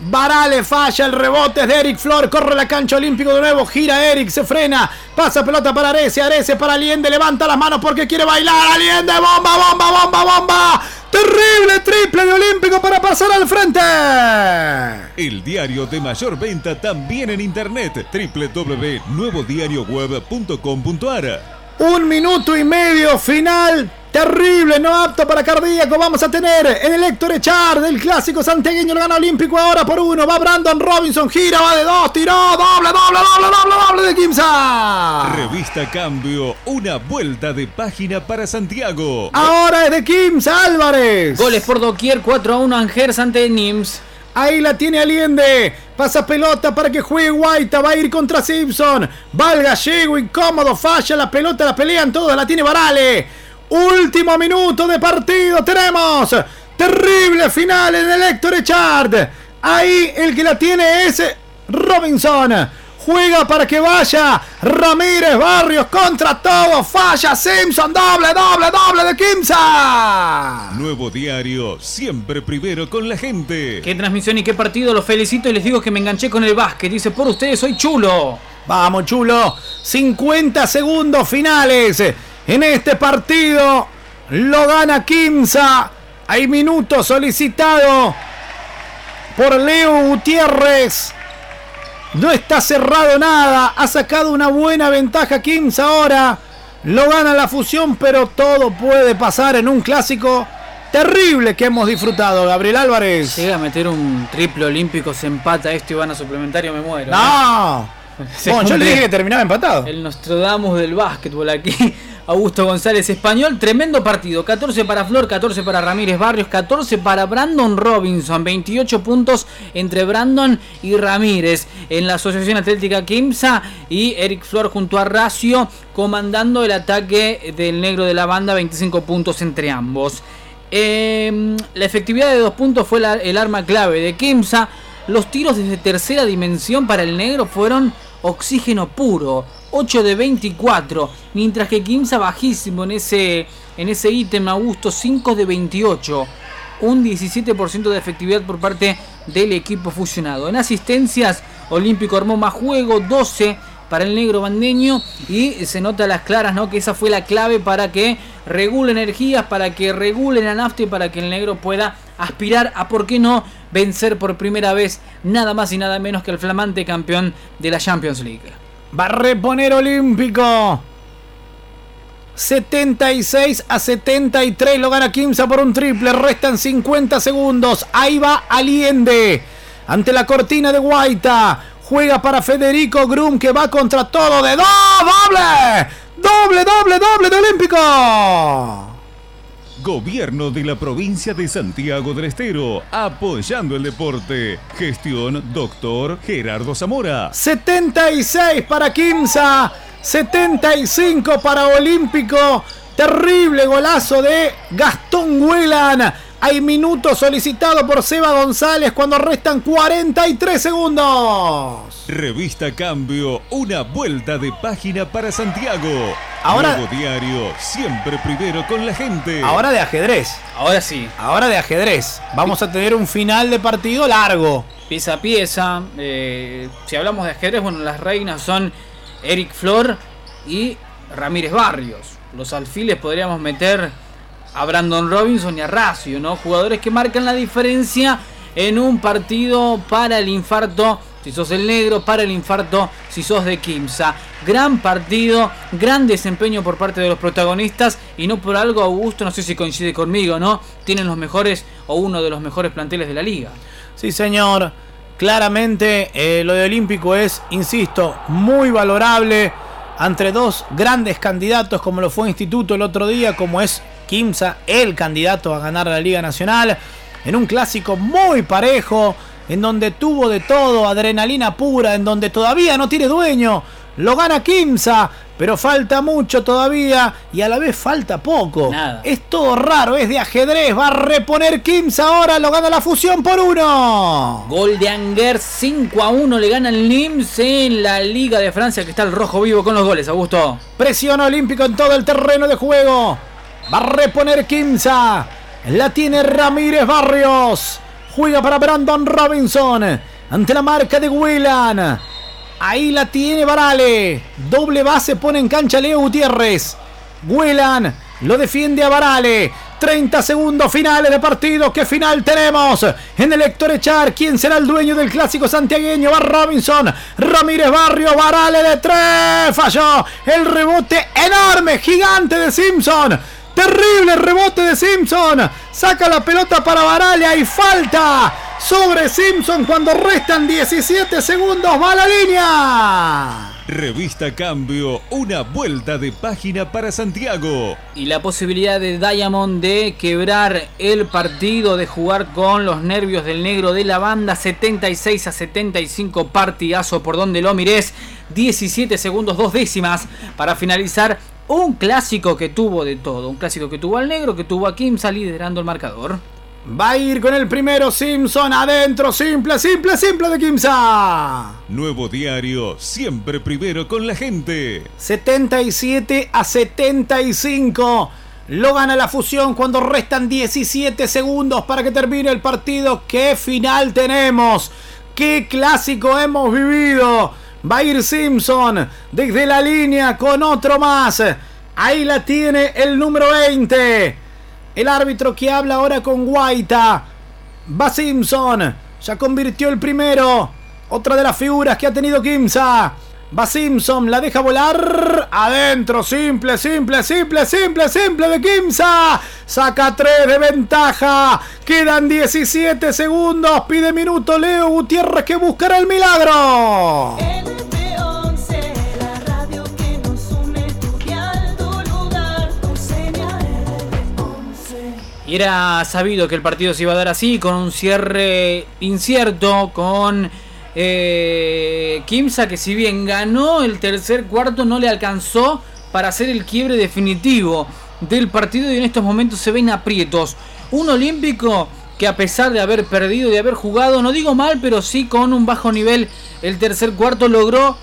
Barale falla el rebote de Eric Flor, corre la cancha olímpico de nuevo, gira Eric, se frena, pasa pelota para Arese, Arese para Aliende, levanta las manos porque quiere bailar, Aliende, bomba, bomba, bomba, bomba, terrible triple de olímpico para pasar al frente. El diario de mayor venta también en internet, www.nuevodiarioweb.com.ar. Un minuto y medio final. Terrible, no apto para cardíaco. Vamos a tener en el Héctor Echar del clásico santegueño. Lo gana Olímpico ahora por uno. Va Brandon Robinson, gira, va de dos, tiró. Doble, doble, doble, doble, doble de Kimsa. Revista Cambio, una vuelta de página para Santiago. Ahora es de Kimsa Álvarez. Goles por doquier, 4 a 1 Angers ante Nims. Ahí la tiene Aliende. Pasa pelota para que juegue Guaita. Va a ir contra Simpson. Va el gallego incómodo. Falla la pelota. La pelean todos. La tiene Barale. Último minuto de partido. Tenemos terrible final en el Héctor Echard. Ahí el que la tiene es Robinson. Juega para que vaya Ramírez Barrios contra todo. Falla Simpson. Doble, doble, doble de Kimsa. Nuevo diario, siempre primero con la gente. Qué transmisión y qué partido. Los felicito y les digo que me enganché con el básquet. Dice, por ustedes soy chulo. Vamos, chulo. 50 segundos finales. En este partido lo gana Kimsa. Hay minutos solicitado por Leo Gutiérrez. No está cerrado nada. Ha sacado una buena ventaja Kimsa ahora. Lo gana la fusión, pero todo puede pasar en un clásico terrible que hemos disfrutado, Gabriel Álvarez. Llega a meter un triple olímpico, se empata esto y van a suplementario, me muero. No. Bueno, yo le dije que terminaba empatado. El Nostradamus del básquetbol aquí. Augusto González Español, tremendo partido. 14 para Flor, 14 para Ramírez Barrios, 14 para Brandon Robinson. 28 puntos entre Brandon y Ramírez. En la Asociación Atlética Kimsa y Eric Flor junto a Racio comandando el ataque del negro de la banda. 25 puntos entre ambos. Em, la efectividad de dos puntos fue el arma clave de Kimsa. Los tiros desde tercera dimensión para el negro fueron oxígeno puro. 8 de 24, mientras que Kimsa bajísimo en ese en ese ítem Augusto 5 de 28, un 17% de efectividad por parte del equipo fusionado. En asistencias, Olímpico armó más juego, 12 para el negro bandeño y se nota a las claras, ¿no? Que esa fue la clave para que regule energías, para que regule la nafta y para que el negro pueda aspirar a, ¿por qué no?, vencer por primera vez nada más y nada menos que el flamante campeón de la Champions League. Va a reponer Olímpico. 76 a 73 lo gana Kimsa por un triple. Restan 50 segundos. Ahí va Aliende. Ante la cortina de Guaita. Juega para Federico Grum que va contra todo de. ¡Doble! ¡Doble, doble, doble de Olímpico! Gobierno de la provincia de Santiago del Estero, apoyando el deporte. Gestión Doctor Gerardo Zamora. 76 para Kimsa, 75 para Olímpico. Terrible golazo de Gastón Huelan. Hay minutos solicitados por Seba González cuando restan 43 segundos. Revista Cambio, una vuelta de página para Santiago. Ahora, Nuevo diario, siempre primero con la gente. Ahora de ajedrez. Ahora sí. Ahora de ajedrez. Vamos a tener un final de partido largo. Pieza a pieza. Eh, si hablamos de ajedrez, bueno, las reinas son Eric Flor y Ramírez Barrios. Los alfiles podríamos meter a Brandon Robinson y a Racio, ¿no? Jugadores que marcan la diferencia en un partido para el infarto. Si sos el negro, para el infarto, si sos de Kimsa. Gran partido, gran desempeño por parte de los protagonistas. Y no por algo, Augusto, no sé si coincide conmigo, ¿no? Tienen los mejores o uno de los mejores planteles de la liga. Sí, señor. Claramente eh, lo de Olímpico es, insisto, muy valorable. Entre dos grandes candidatos, como lo fue Instituto el otro día, como es Kimsa, el candidato a ganar la Liga Nacional, en un clásico muy parejo, en donde tuvo de todo, adrenalina pura, en donde todavía no tiene dueño. Lo gana Kimsa, pero falta mucho todavía y a la vez falta poco. Nada. Es todo raro, es de ajedrez. Va a reponer Kimsa ahora, lo gana la fusión por uno. Gol de Anger 5 a 1 le gana el Nims en la Liga de Francia, que está el rojo vivo con los goles, Augusto. Presión olímpico en todo el terreno de juego. Va a reponer Kimsa. La tiene Ramírez Barrios. Juega para Brandon Robinson. Ante la marca de Whelan. Ahí la tiene Varale. Doble base pone en cancha Leo Gutiérrez. Whelan lo defiende a Varale. 30 segundos finales de partido. ¿Qué final tenemos? En el Héctor Echar. ¿Quién será el dueño del clásico santiagueño? Va Robinson. Ramírez Barrio. Varale de tres. Falló. El rebote enorme, gigante de Simpson. Terrible rebote de Simpson. Saca la pelota para Varale. Hay falta sobre Simpson cuando restan 17 segundos. Va a la línea. Revista Cambio, una vuelta de página para Santiago. Y la posibilidad de Diamond de quebrar el partido, de jugar con los nervios del negro de la banda. 76 a 75 partidazo por donde lo mires. 17 segundos, dos décimas para finalizar un clásico que tuvo de todo. Un clásico que tuvo al negro, que tuvo a Kimsa liderando el marcador. Va a ir con el primero Simpson adentro. Simple, simple, simple de Kimsa. Nuevo diario, siempre primero con la gente. 77 a 75. Lo gana la fusión cuando restan 17 segundos para que termine el partido. ¿Qué final tenemos? ¿Qué clásico hemos vivido? Va a ir Simpson desde la línea con otro más. Ahí la tiene el número 20. El árbitro que habla ahora con Guaita. Va Simpson. Ya convirtió el primero. Otra de las figuras que ha tenido Kimsa. Va Simpson, la deja volar. Adentro, simple, simple, simple, simple, simple de Kimsa. Saca 3 de ventaja. Quedan 17 segundos. Pide minuto Leo Gutiérrez que buscará el milagro. era sabido que el partido se iba a dar así, con un cierre incierto, con eh, Kimsa que si bien ganó el tercer cuarto no le alcanzó para hacer el quiebre definitivo del partido y en estos momentos se ven aprietos. Un olímpico que a pesar de haber perdido, de haber jugado, no digo mal, pero sí con un bajo nivel, el tercer cuarto logró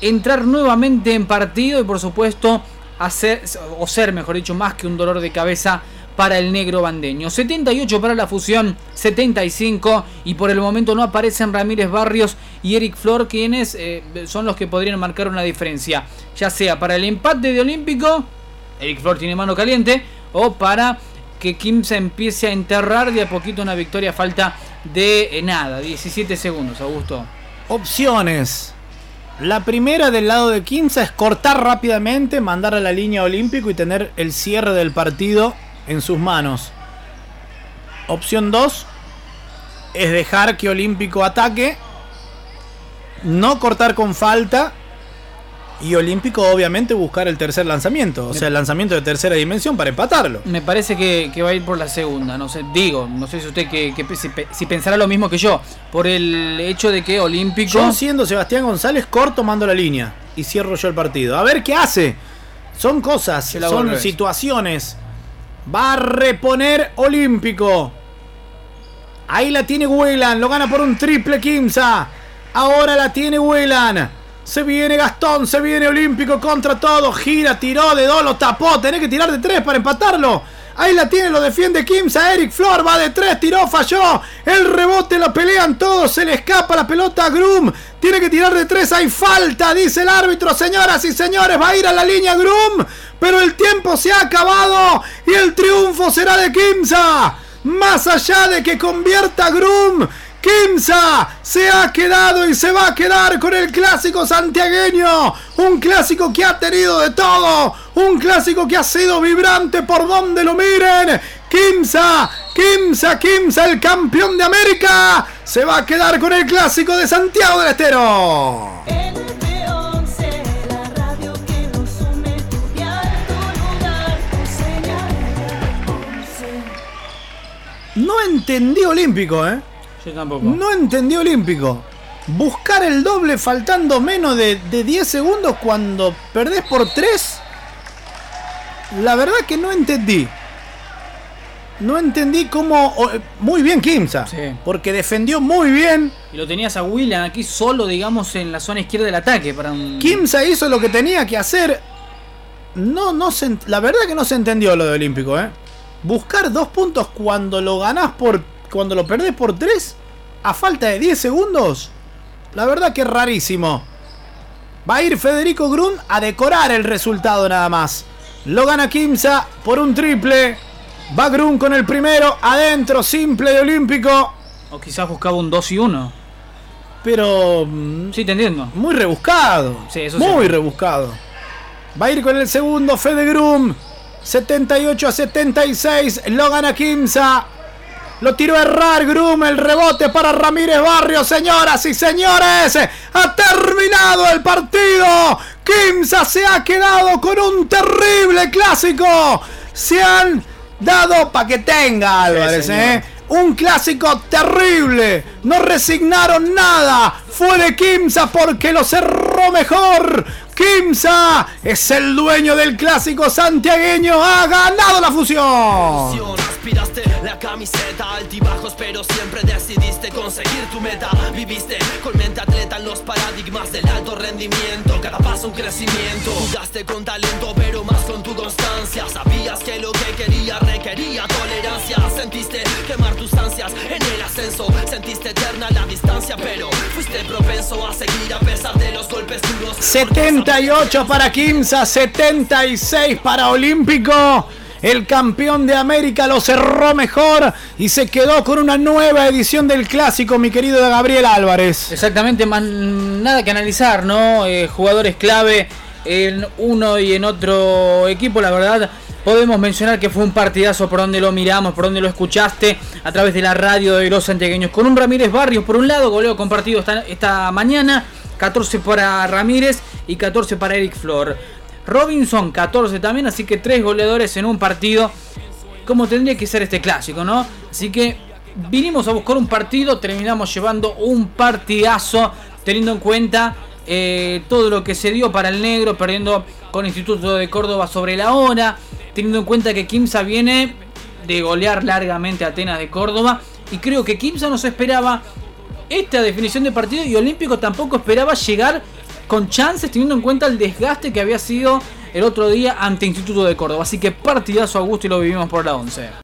entrar nuevamente en partido y por supuesto hacer, o ser mejor dicho, más que un dolor de cabeza para el negro bandeño. 78 para la fusión, 75 y por el momento no aparecen Ramírez Barrios y Eric Flor quienes eh, son los que podrían marcar una diferencia. Ya sea para el empate de Olímpico, Eric Flor tiene mano caliente, o para que Kim se empiece a enterrar de a poquito una victoria falta de eh, nada, 17 segundos, Augusto. Opciones. La primera del lado de Kimsa es cortar rápidamente, mandar a la línea olímpico y tener el cierre del partido en sus manos. Opción 2 es dejar que Olímpico ataque, no cortar con falta y Olímpico obviamente buscar el tercer lanzamiento, o sea, el lanzamiento de tercera dimensión para empatarlo. Me parece que, va a ir por la segunda, no sé, digo, no sé si usted que, si, pensará lo mismo que yo, por el hecho de que Olímpico... Yo siendo Sebastián González corto mando la línea y cierro yo el partido. A ver qué hace. Son cosas, son situaciones. Va a reponer Olímpico. Ahí la tiene Whelan. Lo gana por un triple Kimsa. Ahora la tiene Whelan. Se viene Gastón, se viene Olímpico contra todo. Gira, tiró de dos, lo tapó. Tenés que tirar de tres para empatarlo. Ahí la tiene, lo defiende Kimsa. Eric Flor va de tres, tiró, falló. El rebote lo pelean todos. Se le escapa la pelota a Groom. Tiene que tirar de tres. Hay falta, dice el árbitro. Señoras y señores, va a ir a la línea Groom. Pero el tiempo se ha acabado. Y el triunfo será de Kimsa. Más allá de que convierta Groom Kimsa se ha quedado y se va a quedar con el clásico santiagueño. Un clásico que ha tenido de todo. Un clásico que ha sido vibrante por donde lo miren. Kimsa, Kimsa, Kimsa, el campeón de América. Se va a quedar con el clásico de Santiago del Estero. Entendí olímpico, ¿eh? No entendió Olímpico. Buscar el doble faltando menos de, 10 segundos cuando perdés por 3. La verdad que no entendí. No entendí cómo. Muy bien Kimsa. Porque defendió muy bien. Y lo tenías a William aquí solo, digamos, en la zona izquierda del ataque. Para Kimsa hizo lo que tenía que hacer. No, no la verdad que no se entendió lo de Olímpico, ¿eh? Buscar dos puntos cuando lo ganás por cuando lo perdés por 3, a falta de 10 segundos, la verdad que es rarísimo. Va a ir Federico Grun a decorar el resultado nada más. Lo gana Kimsa por un triple. Va Grun con el primero, adentro, simple de olímpico. O quizás buscaba un 2 y 1. Pero. mm, Sí, te entiendo. Muy rebuscado. Sí, eso Muy sí. rebuscado. Va a ir con el segundo Fede Grum. 78 a 76. Lo gana Kimsa. Lo tiró a errar Grum. El rebote para Ramírez Barrio. Señoras y señores. Ha terminado el partido. Kimsa se ha quedado con un terrible clásico. Se han dado para que tenga Álvarez. ¿eh? Un clásico terrible. No resignaron nada. Fue de Kimsa porque lo cerró mejor. Kimsa es el dueño del clásico santiagueño. Ha ganado la fusión. Aspiraste la camiseta, altibajos, pero siempre decidiste conseguir tu meta. Viviste con mente atleta en los paradigmas del alto rendimiento. Cada paso un crecimiento. Jugaste con talento, pero más con tu constancia. Sabías que lo que quería requería tolerancia. Sentiste quemar tus ansias en el ascenso. Sentiste eterna la distancia, pero fuiste 78 para Kimsa, 76 para Olímpico. El campeón de América lo cerró mejor y se quedó con una nueva edición del clásico, mi querido Gabriel Álvarez. Exactamente, nada que analizar, ¿no? Eh, jugadores clave en uno y en otro equipo, la verdad. Podemos mencionar que fue un partidazo por donde lo miramos, por donde lo escuchaste, a través de la radio de los santiagueños. Con un Ramírez Barrios, por un lado, goleo compartido esta mañana, 14 para Ramírez y 14 para Eric Flor. Robinson, 14 también, así que tres goleadores en un partido, como tendría que ser este clásico, ¿no? Así que vinimos a buscar un partido, terminamos llevando un partidazo, teniendo en cuenta eh, todo lo que se dio para el negro, perdiendo con Instituto de Córdoba sobre la hora, teniendo en cuenta que Kimsa viene de golear largamente a Atenas de Córdoba, y creo que Kimsa no se esperaba esta definición de partido y Olímpico tampoco esperaba llegar con chances teniendo en cuenta el desgaste que había sido el otro día ante Instituto de Córdoba. Así que partidazo a gusto y lo vivimos por la 11.